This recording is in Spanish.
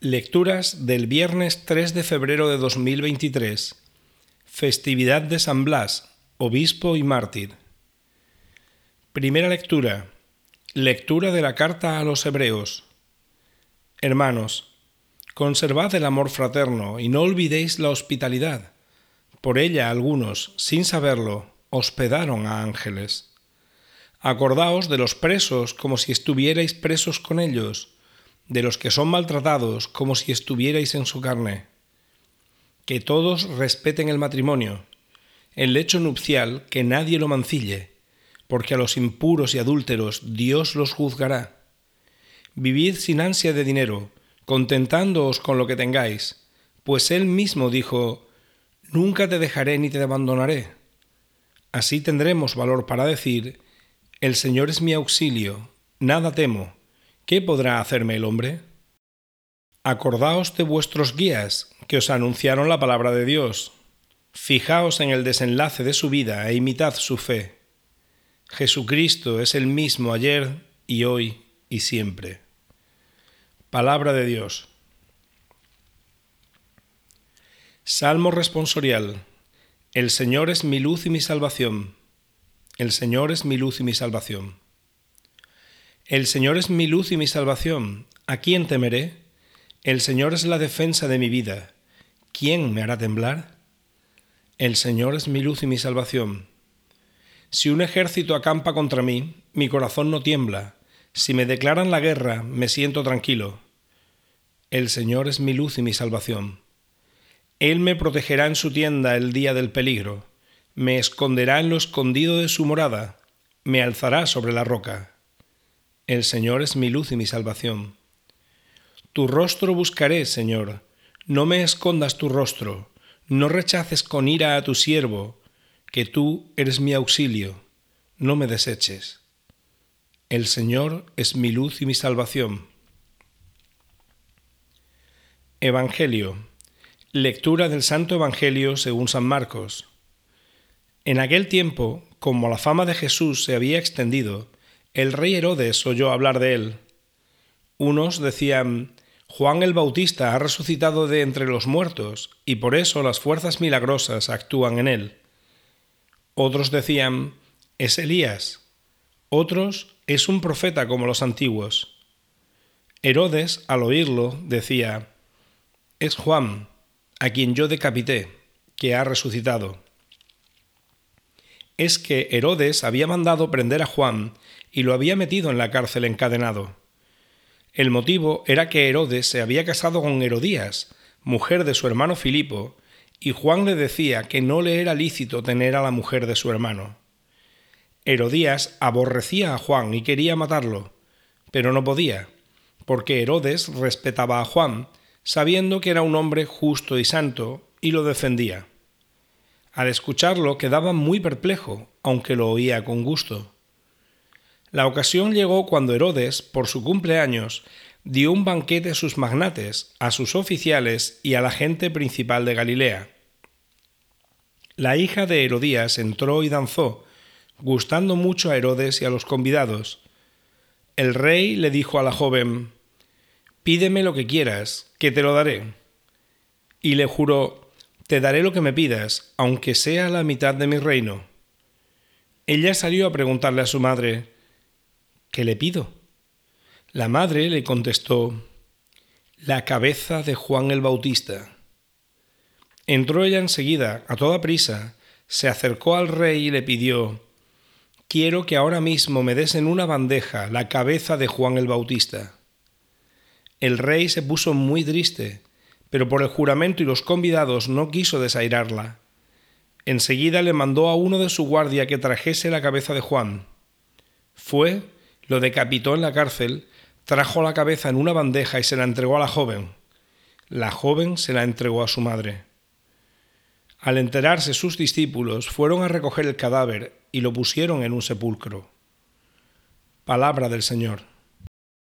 Lecturas del viernes 3 de febrero de 2023. Festividad de San Blas, obispo y mártir. Primera lectura. Lectura de la carta a los Hebreos. Hermanos, conservad el amor fraterno y no olvidéis la hospitalidad. Por ella algunos, sin saberlo, hospedaron a ángeles. Acordaos de los presos como si estuvierais presos con ellos, de los que son maltratados como si estuvierais en su carne. Que todos respeten el matrimonio, el lecho nupcial, que nadie lo mancille, porque a los impuros y adúlteros Dios los juzgará. Vivid sin ansia de dinero, contentándoos con lo que tengáis, pues Él mismo dijo, Nunca te dejaré ni te abandonaré. Así tendremos valor para decir, El Señor es mi auxilio, nada temo, ¿qué podrá hacerme el hombre? Acordaos de vuestros guías, que os anunciaron la palabra de Dios. Fijaos en el desenlace de su vida e imitad su fe. Jesucristo es el mismo ayer y hoy y siempre. Palabra de Dios. Salmo responsorial. El Señor es mi luz y mi salvación. El Señor es mi luz y mi salvación. El Señor es mi luz y mi salvación. ¿A quién temeré? El Señor es la defensa de mi vida. ¿Quién me hará temblar? El Señor es mi luz y mi salvación. Si un ejército acampa contra mí, mi corazón no tiembla. Si me declaran la guerra, me siento tranquilo. El Señor es mi luz y mi salvación. Él me protegerá en su tienda el día del peligro, me esconderá en lo escondido de su morada, me alzará sobre la roca. El Señor es mi luz y mi salvación. Tu rostro buscaré, Señor, no me escondas tu rostro, no rechaces con ira a tu siervo, que tú eres mi auxilio, no me deseches. El Señor es mi luz y mi salvación. Evangelio. Lectura del Santo Evangelio según San Marcos. En aquel tiempo, como la fama de Jesús se había extendido, el rey Herodes oyó hablar de él. Unos decían, Juan el Bautista ha resucitado de entre los muertos, y por eso las fuerzas milagrosas actúan en él. Otros decían, es Elías. Otros, es un profeta como los antiguos. Herodes, al oírlo, decía, es Juan, a quien yo decapité, que ha resucitado. Es que Herodes había mandado prender a Juan y lo había metido en la cárcel encadenado. El motivo era que Herodes se había casado con Herodías, mujer de su hermano Filipo, y Juan le decía que no le era lícito tener a la mujer de su hermano. Herodías aborrecía a Juan y quería matarlo, pero no podía, porque Herodes respetaba a Juan, sabiendo que era un hombre justo y santo, y lo defendía. Al escucharlo quedaba muy perplejo, aunque lo oía con gusto. La ocasión llegó cuando Herodes, por su cumpleaños, dio un banquete a sus magnates, a sus oficiales y a la gente principal de Galilea. La hija de Herodías entró y danzó, gustando mucho a Herodes y a los convidados. El rey le dijo a la joven, Pídeme lo que quieras, que te lo daré. Y le juró, Te daré lo que me pidas, aunque sea la mitad de mi reino. Ella salió a preguntarle a su madre, ¿Qué le pido? La madre le contestó, la cabeza de Juan el Bautista. Entró ella enseguida, a toda prisa, se acercó al rey y le pidió, Quiero que ahora mismo me des en una bandeja la cabeza de Juan el Bautista. El rey se puso muy triste, pero por el juramento y los convidados no quiso desairarla. Enseguida le mandó a uno de su guardia que trajese la cabeza de Juan. Fue, lo decapitó en la cárcel, trajo la cabeza en una bandeja y se la entregó a la joven. La joven se la entregó a su madre. Al enterarse sus discípulos, fueron a recoger el cadáver y lo pusieron en un sepulcro. Palabra del Señor.